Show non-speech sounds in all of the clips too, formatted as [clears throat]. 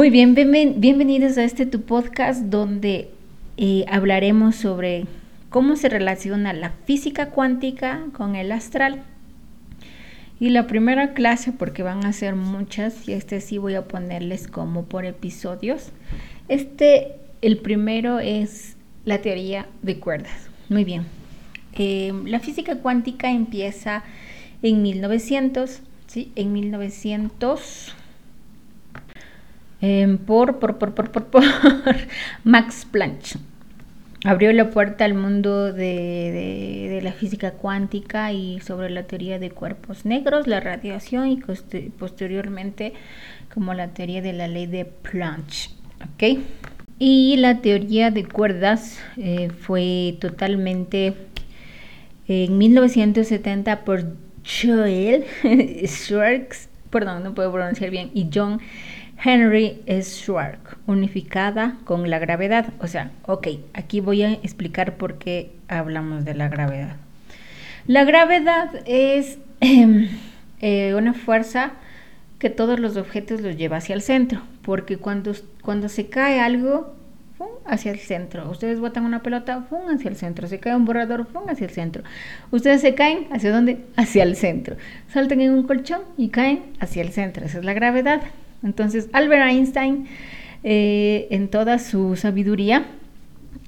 Muy bien, bienvenidos a este tu podcast donde eh, hablaremos sobre cómo se relaciona la física cuántica con el astral. Y la primera clase, porque van a ser muchas, y este sí voy a ponerles como por episodios. Este, el primero es la teoría de cuerdas. Muy bien. Eh, la física cuántica empieza en 1900, ¿sí? En 1900 Em, por, por, por, por, por, por [laughs] Max Planck. Abrió la puerta al mundo de, de, la física cuántica y sobre la teoría de cuerpos negros, la radiación y posteriormente como la teoría de la ley de Planck. ¿ok? Y la teoría de cuerdas eh, fue totalmente en 1970 por Joel [laughs] Schwartz, perdón, no puedo pronunciar bien, y John Henry Schwartz, unificada con la gravedad. O sea, ok, aquí voy a explicar por qué hablamos de la gravedad. La gravedad es em, eh, una fuerza que todos los objetos los lleva hacia el centro, porque cuando, cuando se cae algo, hacia el centro. Ustedes botan una pelota, ¡fum! hacia el centro. Se cae un borrador, hacia el centro. Ustedes se caen, ¿hacia dónde? Hacia el centro. Saltan en un colchón y caen hacia el centro. Esa es la gravedad. Entonces, Albert Einstein, eh, en toda su sabiduría,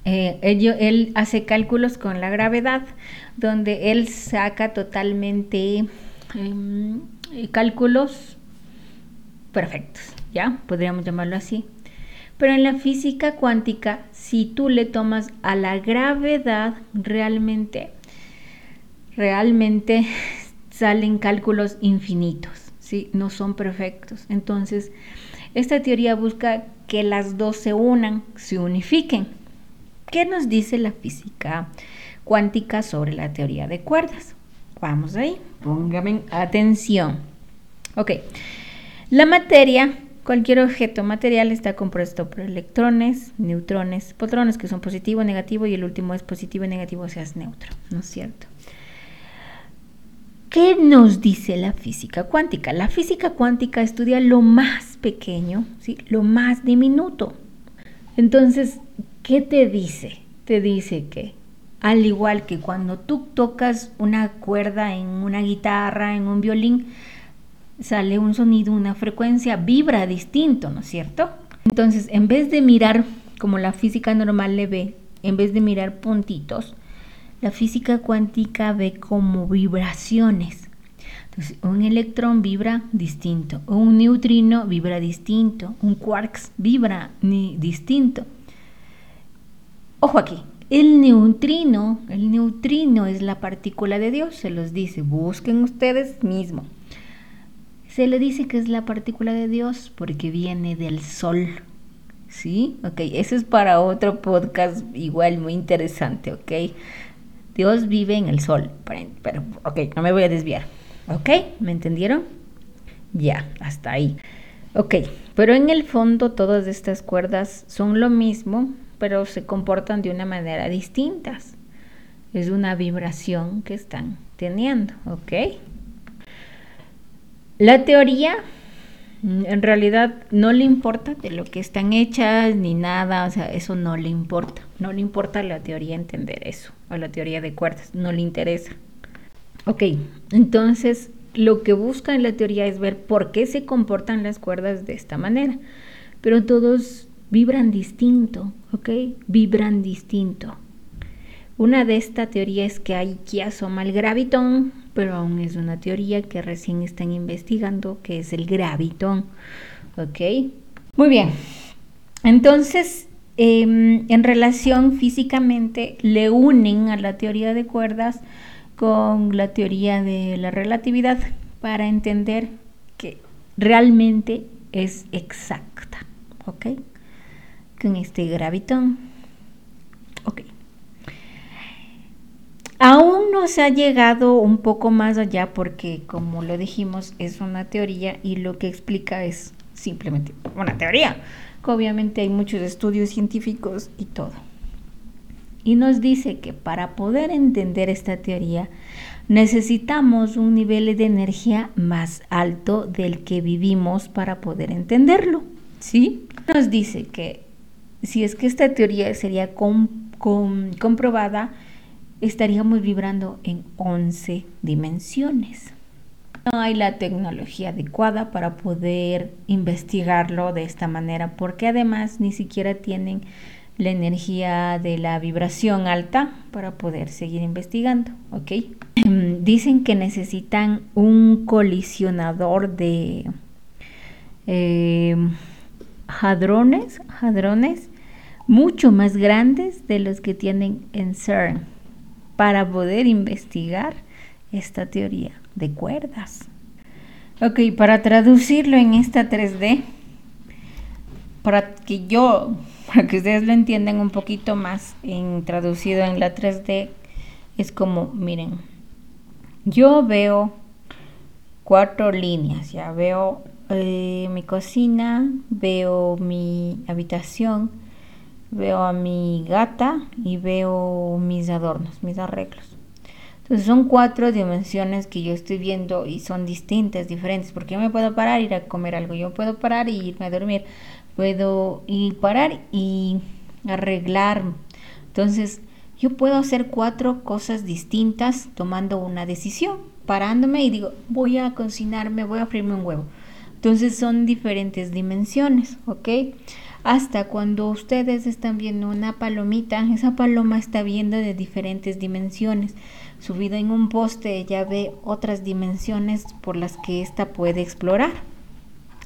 eh, él, hace cálculos con la gravedad, donde él saca totalmente em, cálculos perfectos, ¿ya? Podríamos llamarlo así. Pero en la física cuántica, si tú le tomas a la gravedad, realmente, realmente [laughs] salen cálculos infinitos. No son perfectos. Entonces, esta teoría busca que las dos se unan, se unifiquen. ¿Qué nos dice la física cuántica sobre la teoría de cuerdas? Vamos ahí, pónganme atención. Ok, la materia, cualquier objeto material está compuesto por electrones, neutrones, protones que son positivo, negativo y el último es positivo y negativo, o sea, es neutro, ¿no es cierto? ¿Qué nos dice la física cuántica? La física cuántica estudia lo más pequeño, ¿sí? lo más diminuto. Entonces, ¿qué te dice? Te dice que al igual que cuando tú tocas una cuerda en una guitarra, en un violín, sale un sonido, una frecuencia, vibra distinto, ¿no es cierto? Entonces, en vez de mirar como la física normal le ve, en vez de mirar puntitos, la física cuántica ve como vibraciones. Entonces, un electrón vibra distinto, un neutrino vibra distinto, un quarks vibra ni distinto. Ojo aquí, el neutrino, el neutrino es la partícula de Dios, se los dice, busquen ustedes mismos. Se le dice que es la partícula de Dios porque viene del sol. ¿Sí? Ok, eso es para otro podcast igual muy interesante, ¿ok? Dios vive en el sol. Pero, ok, no me voy a desviar. ¿Ok? ¿Me entendieron? Ya, hasta ahí. Ok, pero en el fondo todas estas cuerdas son lo mismo, pero se comportan de una manera distinta. Es una vibración que están teniendo, ¿ok? La teoría en realidad no le importa de lo que están hechas ni nada, o sea, eso no le importa. No le importa la teoría entender eso, o la teoría de cuerdas, no le interesa. Ok, entonces lo que busca en la teoría es ver por qué se comportan las cuerdas de esta manera, pero todos vibran distinto, ¿ok? Vibran distinto. Una de esta teoría es que hay que asoma el gravitón, pero aún es una teoría que recién están investigando, que es el gravitón. ¿Ok? Muy bien. Entonces, em, en relación físicamente, le unen a la teoría de cuerdas con la teoría de la relatividad para entender que realmente es exacta. ¿Ok? Con este gravitón. Ok. Aún no se ha llegado un poco más allá porque, como lo dijimos, es una teoría y lo que explica es simplemente una teoría. Obviamente hay muchos estudios científicos y todo. Y nos dice que para poder entender esta teoría necesitamos un nivel de energía más alto del que vivimos para poder entenderlo. ¿Sí? Nos dice que si es que esta teoría sería comprobada, estaríamos vibrando en 11 dimensiones. No hay la tecnología adecuada para poder investigarlo de esta manera, porque además ni siquiera tienen la energía de la vibración alta para poder seguir investigando, ¿ok? [clears throat] Dicen que necesitan un colisionador de eh, hadrones, hadrones mucho más grandes de los que tienen en CERN para poder investigar esta teoría de cuerdas. Ok, para traducirlo en esta 3D, para que yo, para que ustedes lo entiendan un poquito más en traducido en la 3D, es como, miren, yo veo cuatro líneas, ya veo eh, mi cocina, veo mi habitación, veo a mi gata y veo mis adornos, mis arreglos. Entonces son cuatro dimensiones que yo estoy viendo y son distintas, diferentes, porque yo me puedo parar ir a comer algo, yo puedo parar y irme a dormir, puedo ir parar y arreglar. Entonces yo puedo hacer cuatro cosas distintas tomando una decisión, parándome y digo, voy a cocinarme, voy a freírme un huevo. Entonces son diferentes dimensiones, ¿ok? Hasta cuando ustedes están viendo una palomita, esa paloma está viendo de diferentes dimensiones. Subida en un poste, ella ve otras dimensiones por las que ésta puede explorar,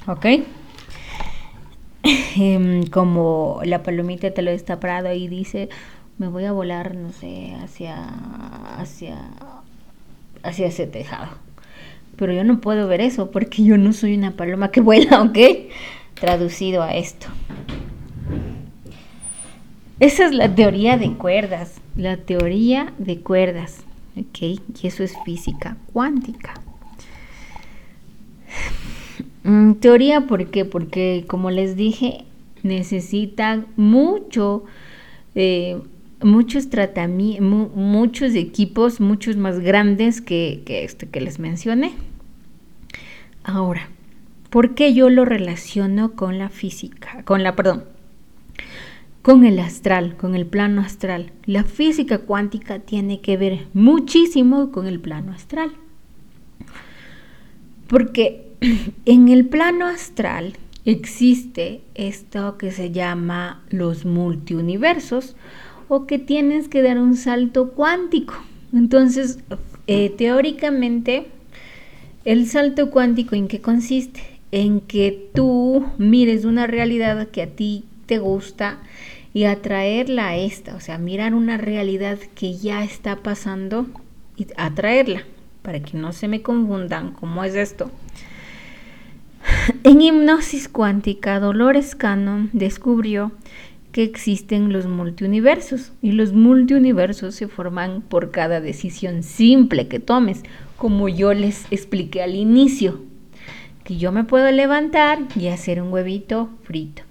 ¿ok? [laughs] Em, como la palomita te lo está parado y dice, me voy a volar, no sé, hacia, hacia, hacia ese tejado pero yo no puedo ver eso porque yo no soy una paloma que vuela, [laughs] ¿ok? Traducido a esto. Esa es la teoría de cuerdas, la teoría de cuerdas, ¿ok? Y eso es física cuántica. Mm, teoría, ¿por qué? Porque como les dije, necesitan mucho, eh, muchos tratamientos, muchos equipos, muchos más grandes que, que este que les mencioné. Ahora, ¿por qué yo lo relaciono con la física? Con la, perdón, con el astral, con el plano astral. La física cuántica tiene que ver muchísimo con el plano astral. Porque [clears throat] en el plano astral existe esto que se llama los multiuniversos o que tienes que dar un salto cuántico. Entonces, eh, teóricamente, el salto cuántico en qué consiste? En que tú mires una realidad que a ti te gusta y atraerla a esta, o sea, mirar una realidad que ya está pasando y atraerla, para que no se me confundan cómo es esto. En hipnosis cuántica, Dolores Cannon descubrió que existen los multiuniversos y los multiuniversos se forman por cada decisión simple que tomes como yo les expliqué al inicio, que yo me puedo levantar y hacer un huevito frito.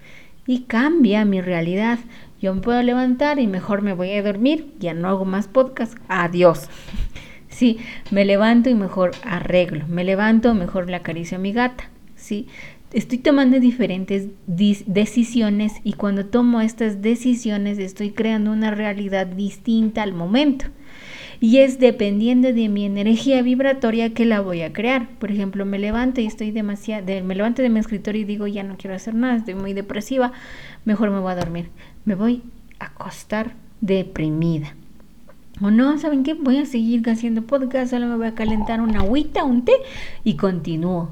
Y cambia mi realidad. Yo me puedo levantar y mejor me voy a dormir, ya no hago más podcast, adiós. [laughs] Sí, me levanto y mejor arreglo, me levanto, mejor le acaricio a mi gata. Sí, estoy tomando diferentes decisiones y cuando tomo estas decisiones estoy creando una realidad distinta al momento y es dependiendo de mi energía vibratoria que la voy a crear. Por ejemplo, me levanto y estoy demasiado, me levanto de mi escritorio y digo, ya no quiero hacer nada, estoy muy depresiva, mejor me voy a dormir. Me voy a acostar deprimida. O no, ¿saben qué? Voy a seguir haciendo podcast, solo me voy a calentar una agüita, un té y continúo.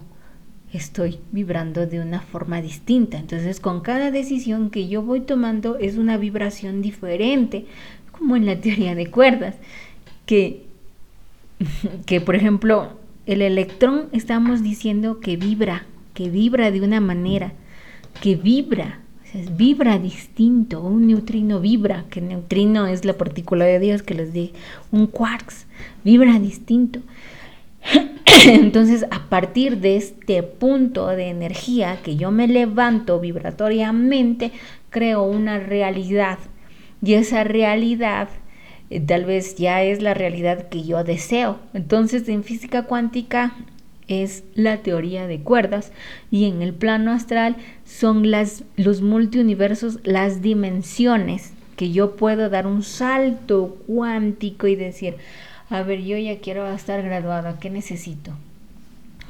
Estoy vibrando de una forma distinta. Entonces, con cada decisión que yo voy tomando es una vibración diferente, como en la teoría de cuerdas que, que, por ejemplo, el electrón estamos diciendo que vibra, que vibra de una manera, que vibra, o vibra distinto, un neutrino vibra, que neutrino es la partícula de Dios que les di, un quarks, vibra distinto. [coughs] Entonces, a partir de este punto de energía que yo me levanto vibratoriamente, creo una realidad. Y esa realidad eh, tal vez ya es la realidad que yo deseo. Entonces en física cuántica es la teoría de cuerdas y en el plano astral son las, los multiuniversos, las dimensiones que yo puedo dar un salto cuántico y decir, a ver, yo ya quiero estar graduada, ¿qué necesito?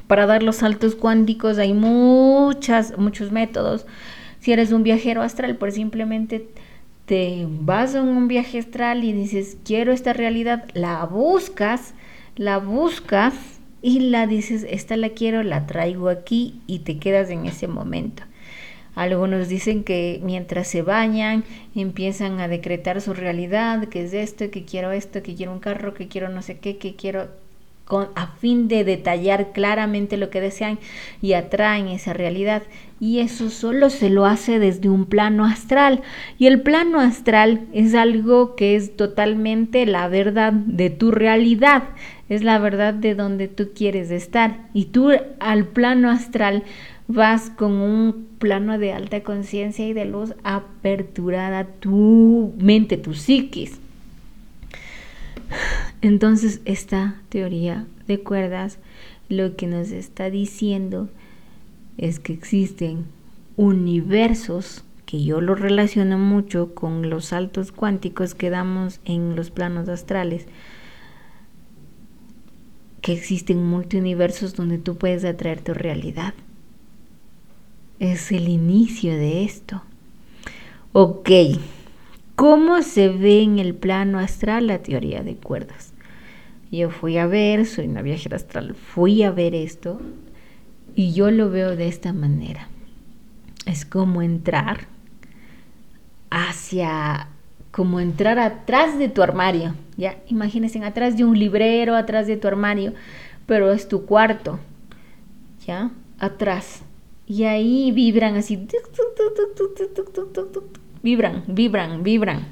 Para dar los saltos cuánticos hay muchas, muchos métodos. Si eres un viajero astral, pues simplemente te vas a un viaje astral y dices, quiero esta realidad, la buscas, la buscas y la dices, esta la quiero, la traigo aquí y te quedas en ese momento. Algunos dicen que mientras se bañan empiezan a decretar su realidad, que es esto, que quiero esto, que quiero un carro, que quiero no sé qué, que quiero con, a fin de detallar claramente lo que desean y atraen esa realidad. Y eso solo se lo hace desde un plano astral. Y el plano astral es algo que es totalmente la verdad de tu realidad, es la verdad de donde tú quieres estar. Y tú al plano astral vas con un plano de alta conciencia y de luz aperturada tu mente, tu psiquis. Entonces esta teoría de cuerdas lo que nos está diciendo es que existen universos que yo lo relaciono mucho con los saltos cuánticos que damos en los planos astrales, que existen multiuniversos donde tú puedes atraer tu realidad es el inicio de esto. Ok, ¿cómo se ve en el plano astral la teoría de cuerdas? Yo fui a ver, soy una viajera astral, fui a ver esto y yo lo veo de esta manera. Es como entrar hacia, como entrar atrás de tu armario, ¿ya? Imagínense, atrás de un librero, atrás de tu armario, pero es tu cuarto, ¿ya? Atrás y ahí vibran así. Vibran, vibran, vibran.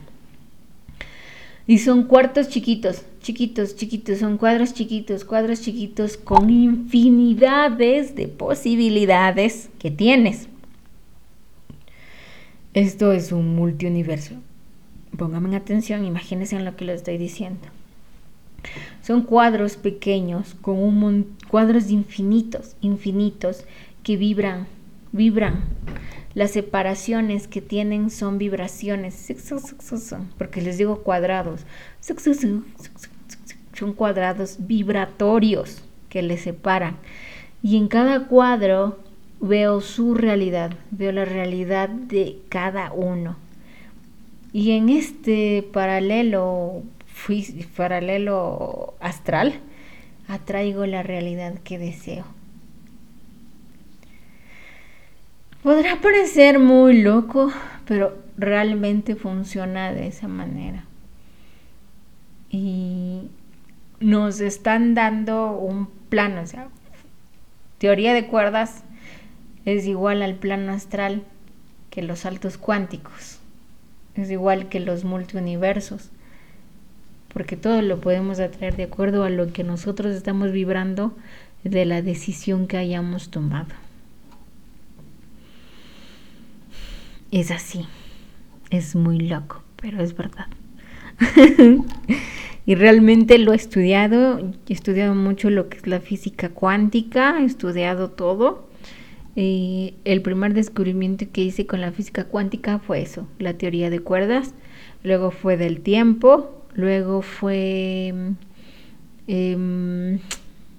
Y son cuartos chiquitos, chiquitos, chiquitos, son cuadros chiquitos, cuadros chiquitos con infinidades de posibilidades que tienes. Esto es un multiuniverso. Pónganme atención, imagínense en lo que les estoy diciendo. Son cuadros pequeños con un cuadros infinitos, infinitos que vibran, vibran. Las separaciones que tienen son vibraciones, porque les digo cuadrados. Son cuadrados vibratorios que les separan. Y en cada cuadro veo su realidad, veo la realidad de cada uno. Y en este paralelo, paralelo astral, atraigo la realidad que deseo. Podrá parecer muy loco, pero realmente funciona de esa manera. Y nos están dando un plano, o sea, teoría de cuerdas es igual al plano astral que los saltos cuánticos, es igual que los multiuniversos, porque todo lo podemos atraer de acuerdo a lo que nosotros estamos vibrando de la decisión que hayamos tomado. Es así. Es muy loco, pero es verdad. [laughs] y realmente lo he estudiado, he estudiado mucho lo que es la física cuántica, he estudiado todo. Y el primer descubrimiento que hice con la física cuántica fue eso, la teoría de cuerdas, luego fue del tiempo, luego fue... Em,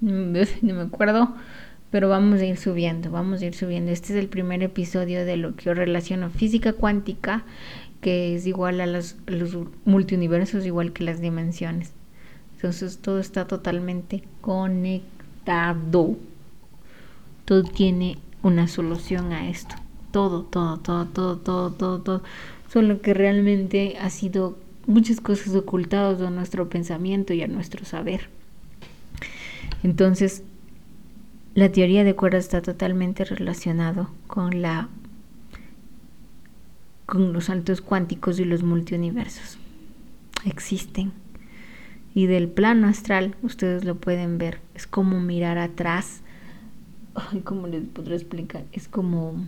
[laughs] no me acuerdo, pero vamos a ir subiendo, vamos a ir subiendo. Este es el primer episodio de lo que yo relaciono física cuántica, que es igual a los, los multiuniversos, igual que las dimensiones. Entonces todo está totalmente conectado. Todo tiene una solución a esto. Todo, todo, todo, todo, todo, todo, todo. Solo que realmente ha sido muchas cosas ocultadas a nuestro pensamiento y a nuestro saber. Entonces, la teoría de cuerdas está totalmente relacionado con la con los saltos cuánticos y los multiuniversos. Existen. Y del plano astral, ustedes lo pueden ver. Es como mirar atrás. Ay, ¿cómo les podré explicar? Es como,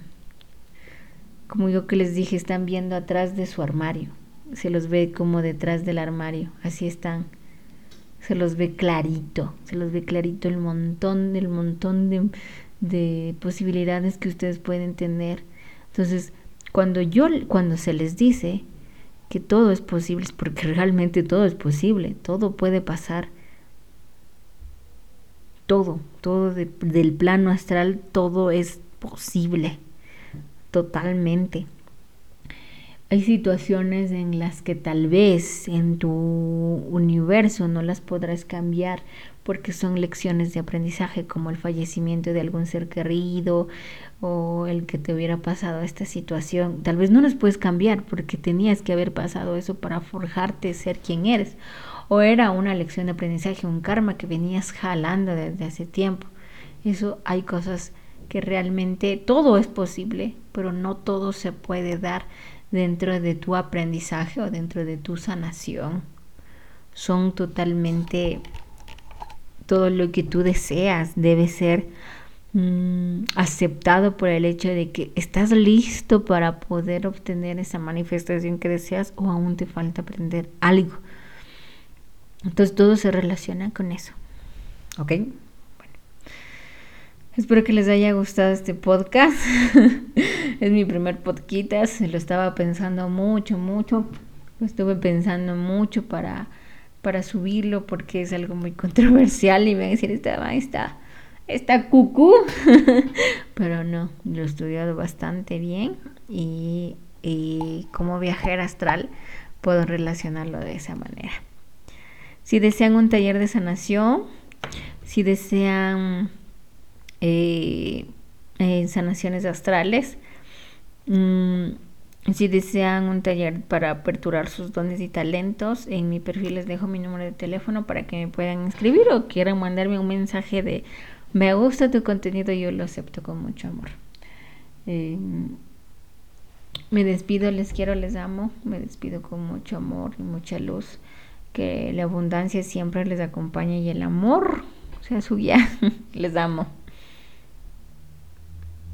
como yo que les dije, están viendo atrás de su armario. Se los ve como detrás del armario. Así están. Se los ve clarito, se los ve clarito el montón, el montón de, de posibilidades que ustedes pueden tener. Entonces, cuando yo, cuando se les dice que todo es posible, es porque [laughs] realmente todo es posible, todo puede pasar. Todo, todo del plano astral, todo es posible, totalmente. Hay situaciones en las que tal vez en tu universo no las podrás cambiar porque son lecciones de aprendizaje como el fallecimiento de algún ser querido o el que te hubiera pasado esta situación. Tal vez no las puedes cambiar porque tenías que haber pasado eso para forjarte ser quien eres. O era una lección de aprendizaje, un karma que venías jalando desde hace tiempo. Eso hay cosas que realmente todo es posible, pero no todo se puede dar dentro de tu aprendizaje o dentro de tu sanación. Son totalmente todo lo que tú deseas debe ser Mm, aceptado por el hecho de que estás listo para poder obtener esa manifestación que deseas o aún te falta aprender algo. Entonces todo se relaciona con eso. ¿Ok? Espero que les haya gustado este podcast. [laughs] es mi primer podcast. Lo estaba pensando mucho, mucho. Lo estuve pensando mucho para, para subirlo porque es algo muy [laughs] controversial y me van a decir, está está cucú, [laughs] pero no, lo he estudiado bastante bien y, como viajera astral puedo relacionarlo de esa manera. Si desean un taller de sanación, si desean eh, eh, sanaciones astrales, mm, si desean un taller para aperturar sus dones y talentos, en mi perfil les dejo mi número de teléfono para que me puedan escribir o quieran mandarme un mensaje de me gusta tu contenido, yo lo acepto con mucho amor. Em, me despido, les quiero, les amo, me despido con mucho amor y mucha luz. Que la abundancia siempre les acompañe y el amor sea su guía. [laughs] les amo.